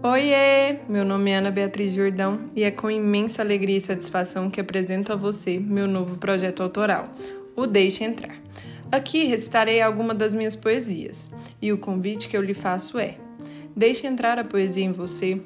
Oiê! Meu nome é Ana Beatriz Jordão e é com imensa alegria e satisfação que apresento a você meu novo projeto autoral, o Deixe Entrar. Aqui recitarei algumas das minhas poesias e o convite que eu lhe faço é: deixe entrar a poesia em você